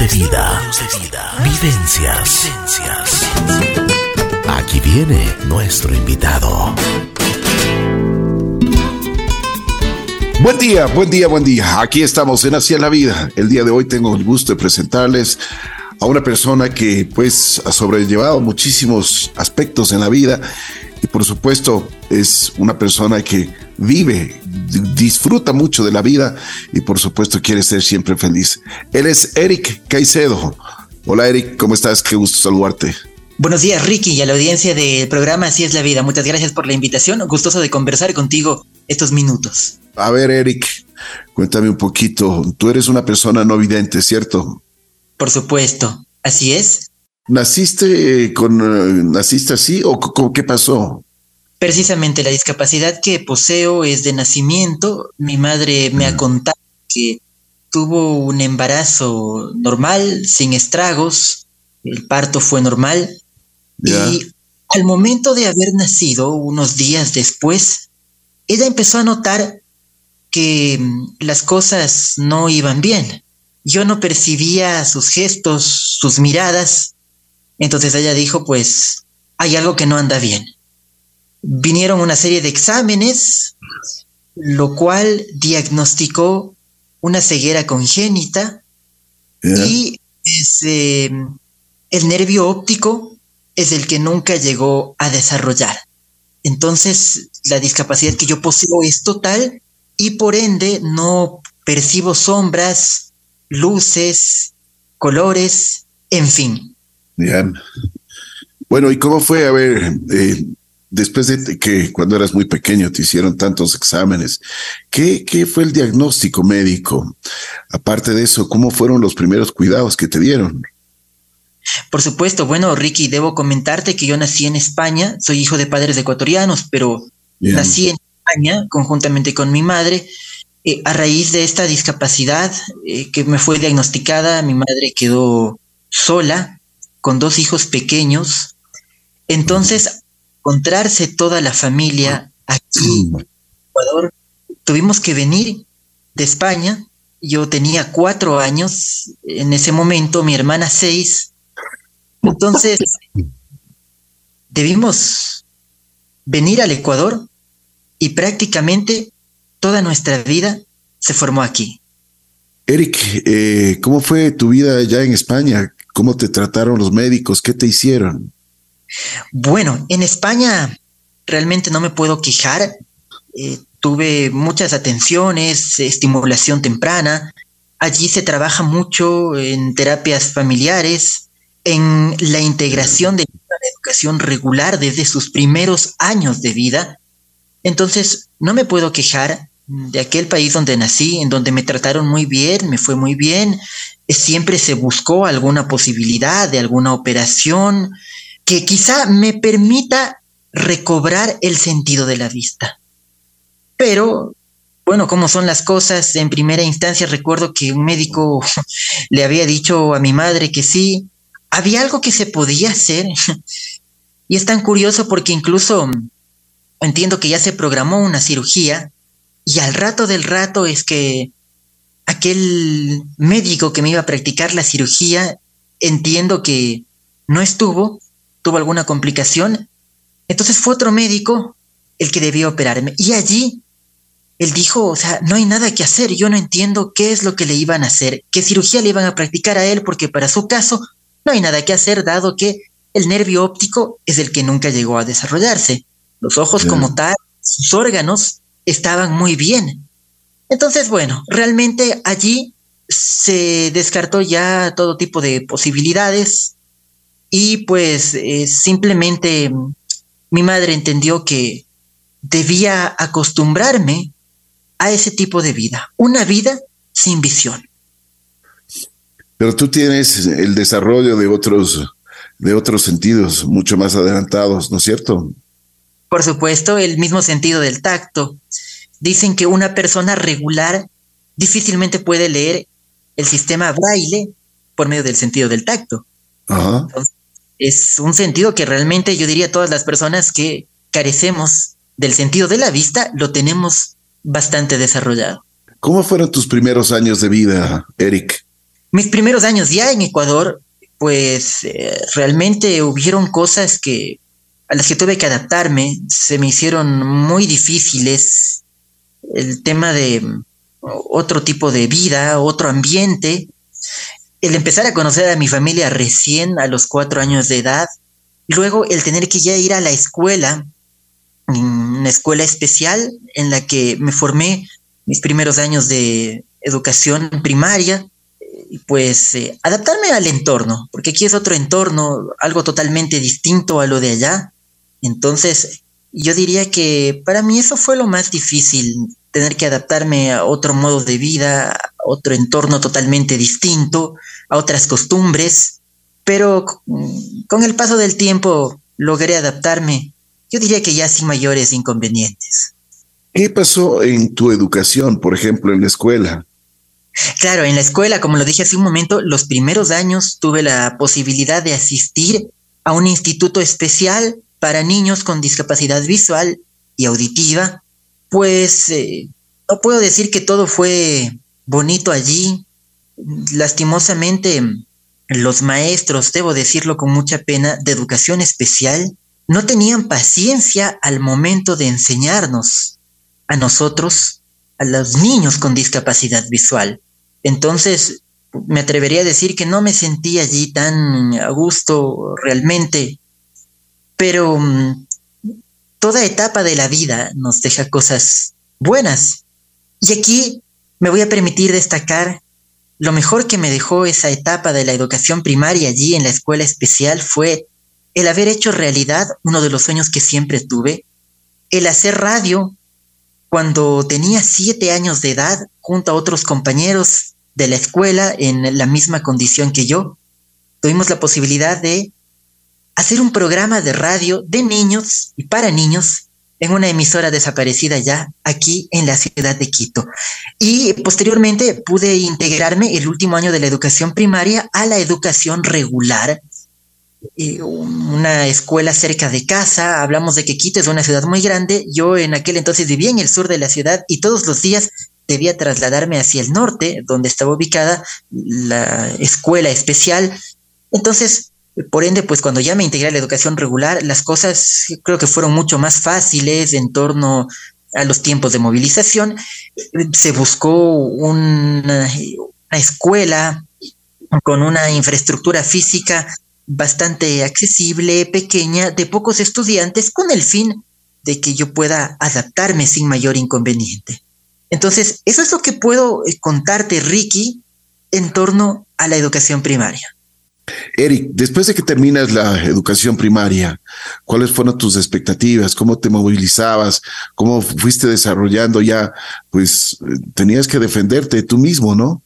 de vida. Vivencias. Aquí viene nuestro invitado. Buen día, buen día, buen día. Aquí estamos en Hacia la Vida. El día de hoy tengo el gusto de presentarles a una persona que pues ha sobrellevado muchísimos aspectos en la vida y por supuesto es una persona que vive, disfruta mucho de la vida y por supuesto quiere ser siempre feliz. Él es Eric Caicedo. Hola Eric, ¿cómo estás? Qué gusto saludarte. Buenos días Ricky y a la audiencia del programa Así es la vida. Muchas gracias por la invitación. Gustoso de conversar contigo estos minutos. A ver Eric, cuéntame un poquito. Tú eres una persona no vidente, ¿cierto? Por supuesto, así es. ¿Naciste con eh, naciste así o qué pasó? Precisamente la discapacidad que poseo es de nacimiento. Mi madre me ha contado que tuvo un embarazo normal, sin estragos, el parto fue normal. Y al momento de haber nacido, unos días después, ella empezó a notar que mm, las cosas no iban bien. Yo no percibía sus gestos, sus miradas. Entonces ella dijo, pues, hay algo que no anda bien vinieron una serie de exámenes, lo cual diagnosticó una ceguera congénita y em, el nervio óptico es el que nunca llegó a desarrollar. Entonces, la discapacidad que yo poseo es total y por ende no percibo sombras, luces, colores, en fin. Bien. Bueno, ¿y cómo fue? A ver, eh, después de que cuando eras muy pequeño te hicieron tantos exámenes, ¿qué, ¿qué, fue el diagnóstico médico? Aparte de eso, ¿cómo fueron los primeros cuidados que te dieron? Por supuesto, bueno, Ricky, debo comentarte que yo nací en España, soy hijo de padres ecuatorianos, pero nací en España conjuntamente con mi madre. Eh, a raíz de esta discapacidad eh, que me fue diagnosticada, mi madre quedó sola con dos hijos pequeños. Entonces, encontrarse toda la familia aquí en Ecuador, tuvimos que venir de España. Yo tenía cuatro años en ese momento, mi hermana seis. Entonces, debimos venir al Ecuador y prácticamente toda nuestra vida se formó aquí. Eric, eh, ¿cómo fue tu vida allá en España? ¿Cómo te trataron los médicos? ¿Qué te hicieron? Bueno, en España realmente no me puedo quejar. Eh, tuve muchas atenciones, estimulación temprana. Allí se trabaja mucho en terapias familiares, en la integración de la educación regular desde sus primeros años de vida. Entonces, no me puedo quejar de aquel país donde nací, en donde me trataron muy bien, me fue muy bien. Siempre se buscó alguna posibilidad de alguna operación, que quizá me permita recobrar el sentido de la vista. Pero, bueno, como son las cosas, en primera instancia recuerdo que un médico le había dicho a mi madre que sí, había algo que se podía hacer. y es tan curioso porque incluso entiendo que ya se programó una cirugía y al rato del rato es que aquel médico que me iba a practicar la cirugía, entiendo que no estuvo tuvo alguna complicación. Entonces fue otro médico el que debió operarme. Y allí él dijo, o sea, no hay nada que hacer, yo no entiendo qué es lo que le iban a hacer, qué cirugía le iban a practicar a él, porque para su caso no hay nada que hacer, dado que el nervio óptico es el que nunca llegó a desarrollarse. Los ojos como tal, sus órganos estaban muy bien. Entonces, bueno, realmente allí se descartó ya todo tipo de posibilidades y pues eh, simplemente mi madre entendió que debía acostumbrarme a ese tipo de vida, una vida sin visión. Pero tú tienes el desarrollo de otros, de otros sentidos mucho más adelantados, ¿no es cierto? Por supuesto, el mismo sentido del tacto. Dicen que una persona regular difícilmente puede leer el sistema braille por medio del sentido del tacto. Ajá es un sentido que realmente yo diría todas las personas que carecemos del sentido de la vista lo tenemos bastante desarrollado. ¿Cómo fueron tus primeros años de vida, Eric? mis primeros años ya en Ecuador, pues eh, realmente hubieron cosas que a las que tuve que adaptarme, se me hicieron muy difíciles. El tema de otro tipo de vida, otro ambiente, el empezar a conocer a mi familia recién a los cuatro años de edad, luego el tener que ya ir a la escuela, una escuela especial en la que me formé mis primeros años de educación primaria, y pues eh, adaptarme al entorno, porque aquí es otro entorno, algo totalmente distinto a lo de allá. Entonces, yo diría que para mí eso fue lo más difícil, tener que adaptarme a otro modo de vida, otro entorno totalmente distinto, a otras costumbres, pero con el paso del tiempo logré adaptarme, yo diría que ya sin mayores inconvenientes. ¿Qué pasó en tu educación, por ejemplo, en la escuela? Claro, en la escuela, como lo dije hace un momento, los primeros años tuve la posibilidad de asistir a un instituto especial para niños con discapacidad visual y auditiva, pues eh, no puedo decir que todo fue bonito allí. Lastimosamente, los maestros, debo decirlo con mucha pena, de educación especial, no tenían paciencia al momento de enseñarnos a nosotros, a los niños con discapacidad visual. Entonces, me atrevería a decir que no me sentí allí tan a gusto realmente, pero mm, toda etapa de la vida nos deja cosas buenas. Y aquí me voy a permitir destacar lo mejor que me dejó esa etapa de la educación primaria allí en la escuela especial fue el haber hecho realidad uno de los sueños que siempre tuve, el hacer radio cuando tenía siete años de edad junto a otros compañeros de la escuela en la misma condición que yo. Tuvimos la posibilidad de hacer un programa de radio de niños y para niños en una emisora desaparecida ya aquí en la ciudad de Quito. Y posteriormente pude integrarme el último año de la educación primaria a la educación regular, eh, una escuela cerca de casa. Hablamos de que Quito es una ciudad muy grande. Yo en aquel entonces vivía en el sur de la ciudad y todos los días debía trasladarme hacia el norte, donde estaba ubicada la escuela especial. Entonces, por ende, pues cuando ya me integré a la educación regular, las cosas creo que fueron mucho más fáciles en torno a los tiempos de movilización. Se buscó una, escuela con una infraestructura física bastante accesible, pequeña, de pocos estudiantes, con el fin de que yo pueda adaptarme sin mayor inconveniente. Entonces, eso es lo que puedo eh, contarte, Ricky, en torno a la educación primaria. Eric, después de que terminas la educación primaria, ¿cuáles fueron tus expectativas? ¿Cómo te movilizabas? ¿Cómo fuiste desarrollando ya? Pues tenías que defenderte tú mismo, ¿no?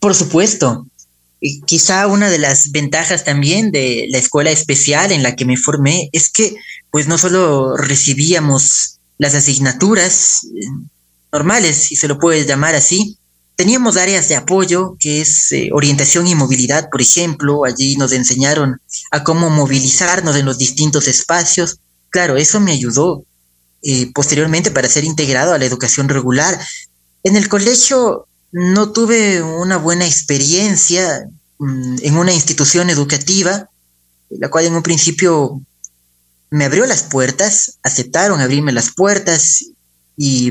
Por supuesto. Quizá una de las ventajas también de la escuela especial en la que me formé es que pues no solo recibíamos las asignaturas eh, normales, si se lo puedes llamar así, Teníamos áreas de apoyo, que es eh, orientación y movilidad, por ejemplo. Allí nos enseñaron a cómo movilizarnos en los distintos espacios. Claro, eso me ayudó eh, posteriormente para ser integrado a la educación regular. En el colegio no tuve una buena experiencia mm, en una institución educativa, la cual en un principio me abrió las puertas, aceptaron abrirme las puertas y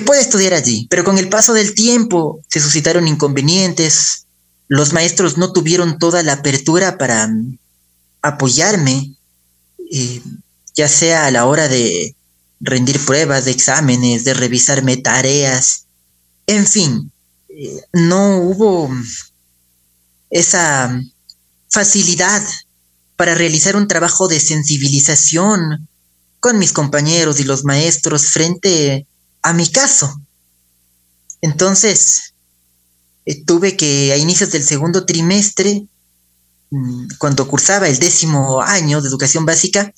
puede estudiar allí, pero con el paso del tiempo se suscitaron inconvenientes, los maestros no tuvieron toda la apertura para mm, apoyarme, eh, ya sea a la hora de rendir pruebas, de exámenes, de revisarme tareas, en fin, eh, no hubo esa facilidad para realizar un trabajo de sensibilización con mis compañeros y los maestros frente a mi caso. Entonces, eh, tuve que a inicios del segundo trimestre, mm, cuando cursaba el décimo año de educación básica,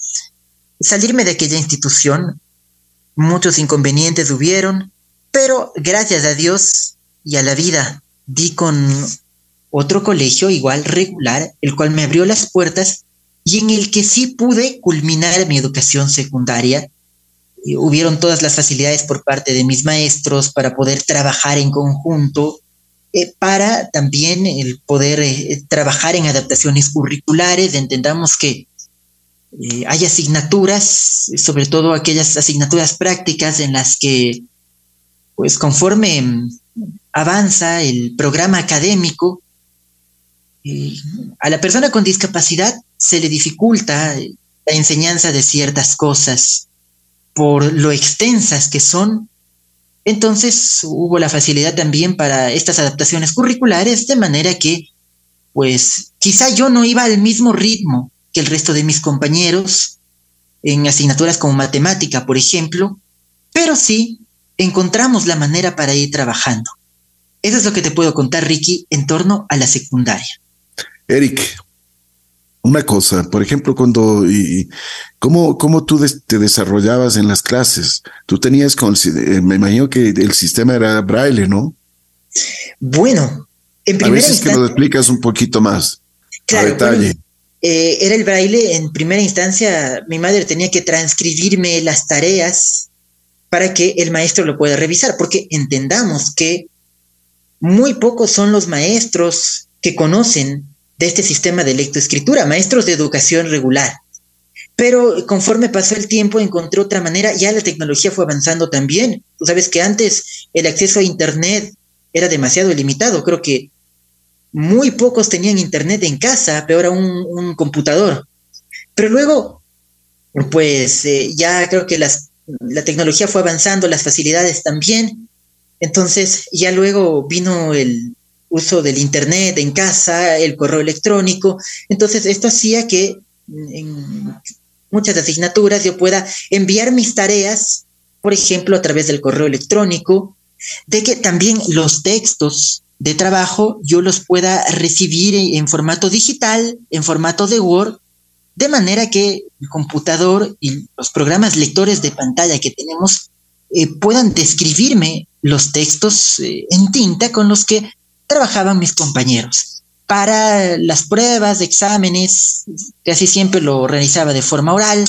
salirme de aquella institución. Muchos inconvenientes hubieron, pero gracias a Dios y a la vida di con otro colegio igual regular, el cual me abrió las puertas y en el que sí pude culminar mi educación secundaria hubieron todas las facilidades por parte de mis maestros para poder trabajar en conjunto eh, para también el poder eh, trabajar en adaptaciones curriculares. Entendamos que eh, hay asignaturas, sobre todo aquellas asignaturas prácticas en las que, pues conforme mm, avanza el programa académico, a la persona con discapacidad se le dificulta la enseñanza de ciertas cosas por lo extensas que son. Entonces hubo la facilidad también para estas adaptaciones curriculares, de manera que, pues, quizá yo no iba al mismo ritmo que el resto de mis compañeros en asignaturas como matemática, por ejemplo, pero sí encontramos la manera para ir trabajando. Eso es lo que te puedo contar, Ricky, en torno a la secundaria. Eric, una cosa, por ejemplo, cuando, y, ¿cómo, ¿cómo tú te desarrollabas en las clases? Tú tenías, con, eh, me imagino que el sistema era braille, ¿no? Bueno, en primera A veces que lo explicas un poquito más. Claro, a detalle. Eh, era el braille, en primera instancia, mi madre tenía que transcribirme las tareas para que el maestro lo pueda revisar, porque entendamos que muy pocos son los maestros que conocen de este sistema de lectoescritura, maestros de educación regular. Pero conforme pasó el tiempo encontró otra manera, ya la tecnología fue avanzando también. Tú sabes que antes el acceso a Internet era demasiado limitado, creo que muy pocos tenían Internet en casa, peor aún un computador. Pero luego, pues eh, ya creo que las, la tecnología fue avanzando, las facilidades también. Entonces ya luego vino el, uso del Internet en casa, el correo electrónico. Entonces, esto hacía que en muchas asignaturas yo pueda enviar mis tareas, por ejemplo, a través del correo electrónico, de que también los textos de trabajo yo los pueda recibir en formato digital, en formato de Word, de manera que el computador y los programas lectores de pantalla que tenemos eh, puedan describirme los textos eh, en tinta con los que trabajaban mis compañeros. Para las pruebas, exámenes, casi siempre lo realizaba de forma oral.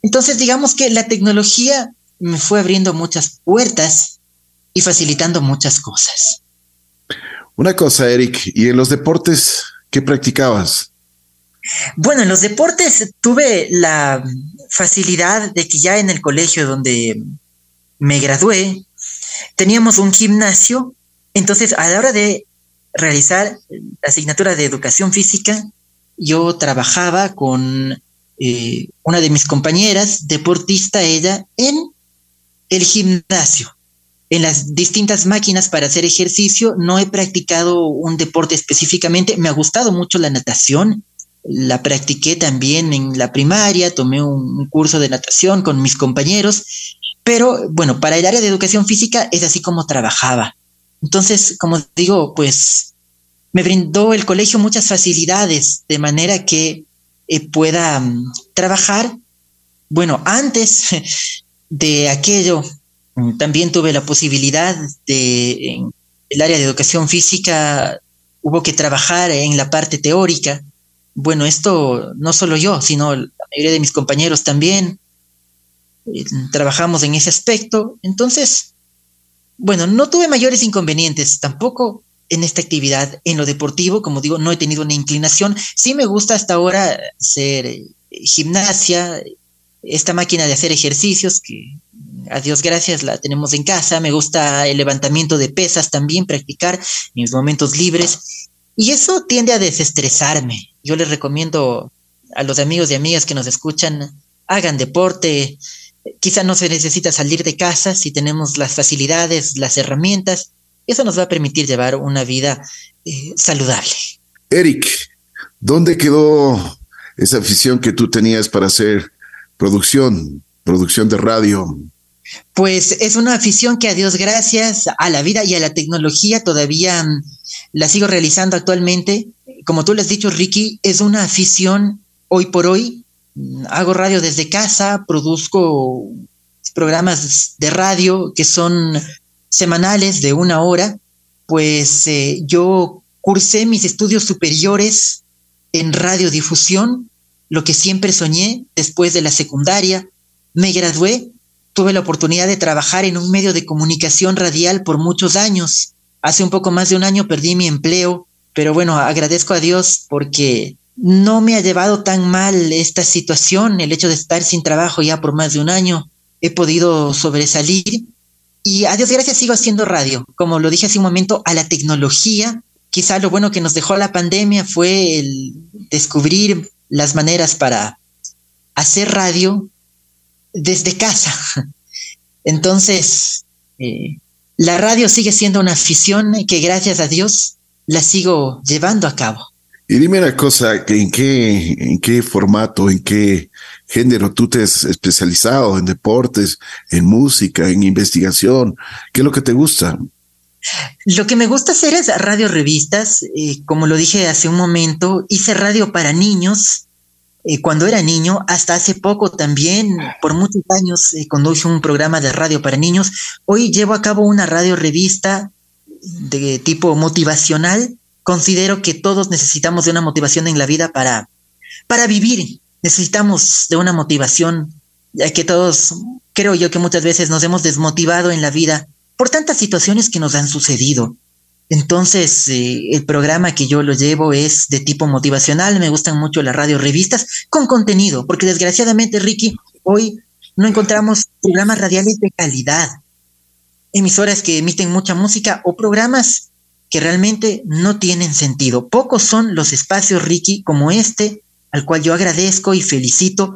Entonces, digamos que la tecnología me fue abriendo muchas puertas y facilitando muchas cosas. Una cosa, Eric, ¿y en los deportes qué practicabas? Bueno, en los deportes tuve la facilidad de que ya en el colegio donde me gradué, teníamos un gimnasio entonces, a la hora de realizar la asignatura de educación física, yo trabajaba con eh, una de mis compañeras, deportista ella, en el gimnasio, en las distintas máquinas para hacer ejercicio. No he practicado un deporte específicamente, me ha gustado mucho la natación, la practiqué también en la primaria, tomé un curso de natación con mis compañeros, pero bueno, para el área de educación física es así como trabajaba. Entonces, como digo, pues me brindó el colegio muchas facilidades de manera que eh, pueda mm, trabajar. Bueno, antes de aquello, mm, también tuve la posibilidad de, en el área de educación física, hubo que trabajar en la parte teórica. Bueno, esto no solo yo, sino la mayoría de mis compañeros también eh, trabajamos en ese aspecto. Entonces, bueno, no tuve mayores inconvenientes tampoco en esta actividad. En lo deportivo, como digo, no he tenido una inclinación. Sí me gusta hasta ahora hacer eh, gimnasia, esta máquina de hacer ejercicios que a Dios gracias la tenemos en casa. Me gusta el levantamiento de pesas también, practicar en mis momentos libres. Y eso tiende a desestresarme. Yo les recomiendo a los amigos y amigas que nos escuchan, hagan deporte, Quizá no se necesita salir de casa si tenemos las facilidades, las herramientas. Eso nos va a permitir llevar una vida eh, saludable. Eric, ¿dónde quedó esa afición que tú tenías para hacer producción, producción de radio? Pues es una afición que a Dios gracias a la vida y a la tecnología todavía mm, la sigo realizando actualmente. Como tú le has dicho, Ricky, es una afición hoy por hoy hago radio desde casa, produzco programas de radio que son semanales de una hora, pues eh, yo cursé mis estudios superiores en radiodifusión, lo que siempre soñé después de la secundaria. Me gradué, tuve la oportunidad de trabajar en un medio de comunicación radial por muchos años. hace un poco más de un año perdí mi empleo, pero bueno, agradezco a Dios porque no me ha llevado tan mal esta situación, el hecho de estar sin trabajo ya por más de un año. He podido sobresalir y a Dios gracias sigo haciendo radio. Como lo dije hace un momento, a la tecnología, quizá lo bueno que nos dejó la pandemia fue el descubrir las maneras para hacer radio desde casa. Entonces, eh, la radio sigue siendo una afición que gracias a Dios la sigo llevando a cabo. Y dime una cosa, ¿en qué, en qué formato, en qué género tú te has especializado? ¿En deportes, en música, en investigación? ¿Qué es lo que te gusta? Lo que me gusta hacer es radio revistas. Eh, como lo dije hace un momento, hice radio para niños eh, cuando era niño, hasta hace poco también, por muchos años, eh, conduje un programa de radio para niños. Hoy llevo a cabo una radio revista de tipo motivacional. Considero que todos necesitamos de una motivación en la vida para, para vivir. Necesitamos de una motivación, ya que todos, creo yo que muchas veces nos hemos desmotivado en la vida por tantas situaciones que nos han sucedido. Entonces, eh, el programa que yo lo llevo es de tipo motivacional. Me gustan mucho las radio revistas con contenido, porque desgraciadamente, Ricky, hoy no encontramos programas radiales de calidad, emisoras que emiten mucha música o programas que realmente no tienen sentido. Pocos son los espacios, Ricky, como este, al cual yo agradezco y felicito,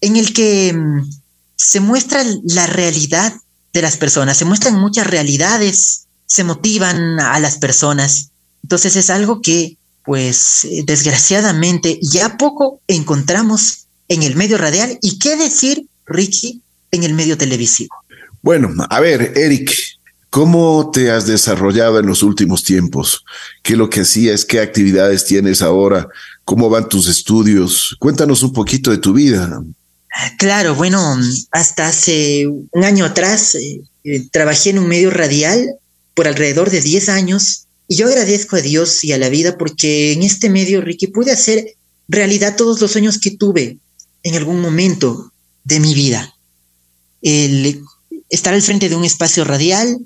en el que mm, se muestra la realidad de las personas, se muestran muchas realidades se motivan a las personas. Entonces es algo que, pues, eh, desgraciadamente ya poco encontramos en el medio radial y qué decir, Ricky, en el medio televisivo. Bueno, a ver, Eric, ¿cómo te has desarrollado en los últimos tiempos? ¿Qué es lo que hacías? ¿Qué actividades tienes ahora? ¿Cómo van tus estudios? Cuéntanos un poquito de tu vida. Claro, bueno, hasta hace un año atrás eh, eh, trabajé en un medio radial por alrededor de 10 años y yo agradezco a Dios y a la vida porque en este medio, Ricky, pude hacer realidad todos los sueños que tuve en algún momento de mi vida. Estar al frente de un espacio radial,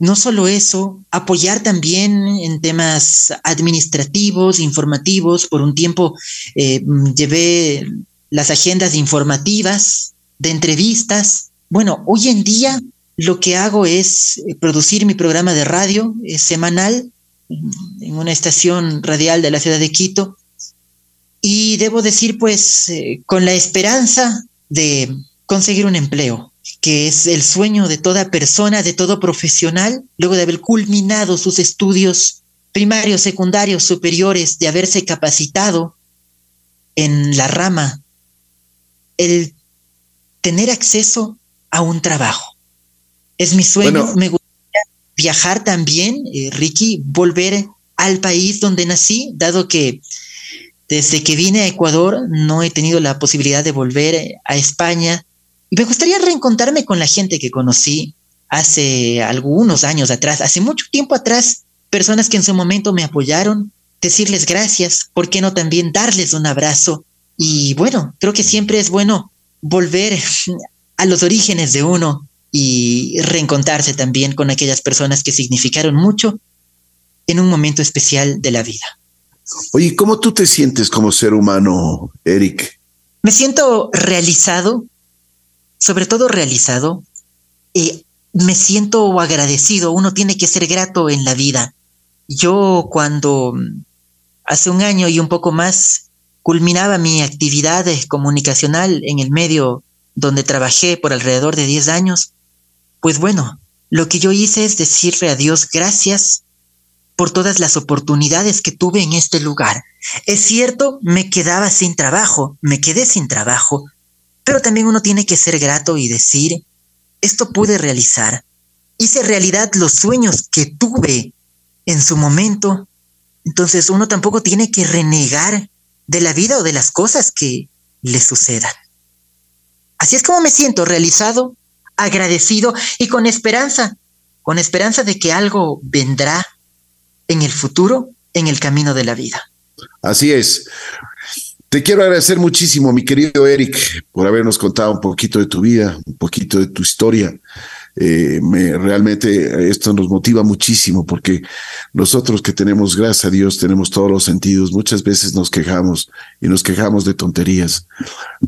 no solo eso, apoyar también en temas administrativos, informativos. Por un tiempo eh, llevé las agendas informativas de entrevistas. Bueno, hoy en día lo que hago es eh, producir mi programa de radio semanal en una estación radial de la ciudad de Quito. Y debo decir, pues, eh, con la esperanza de conseguir un empleo, que es el sueño de toda persona, de todo profesional, luego de haber culminado sus estudios primarios, secundarios, superiores, de haberse capacitado en la rama, el tener acceso a un trabajo. Es mi sueño. Me gustaría viajar también, eh, Ricky, volver al país donde nací, dado que desde que vine a Ecuador no he tenido la posibilidad de volver a España. Y me gustaría reencontrarme con la gente que conocí hace algunos años atrás, hace mucho tiempo atrás, personas que en su momento me apoyaron, decirles gracias, ¿por qué no también darles un abrazo? Y bueno, creo que siempre es bueno volver a los orígenes de uno, y reencontrarse también con aquellas personas que significaron mucho en un momento especial de la vida. Oye, ¿cómo tú te sientes como ser humano, Eric? Me siento realizado, sobre todo realizado, y me siento agradecido. Uno tiene que ser grato en la vida. Yo cuando hace un año y un poco más culminaba mi actividad comunicacional en el medio donde trabajé por alrededor de 10 años, pues bueno, lo que yo hice es decirle a Dios gracias por todas las oportunidades que tuve en este lugar. Es cierto, me quedaba sin trabajo, me quedé sin trabajo, pero también uno tiene que ser grato y decir, esto pude realizar. Hice realidad los sueños que tuve en su momento. Entonces uno tampoco tiene que renegar de la vida o de las cosas que le sucedan. Así es como me siento realizado agradecido y con esperanza, con esperanza de que algo vendrá en el futuro, en el camino de la vida. Así es. Te quiero agradecer muchísimo, mi querido Eric, por habernos contado un poquito de tu vida, un poquito de tu historia. eh, me, realmente esto nos motiva muchísimo porque nosotros que tenemos, gracias a Dios, tenemos todos los sentidos, muchas veces nos quejamos y nos quejamos de tonterías.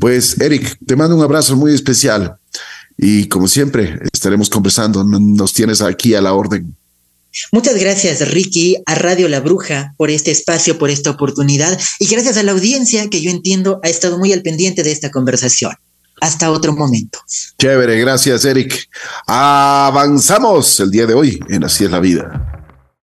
Pues Eric, te mando un abrazo muy especial y como siempre estaremos conversando, nos tienes aquí a la orden. Muchas gracias, Ricky, a Radio La Bruja por este espacio, por esta oportunidad y gracias a la audiencia que yo entiendo ha estado muy al pendiente de esta conversación. Hasta otro momento. Chévere, gracias, Eric. Avanzamos el día de hoy en Así es la vida.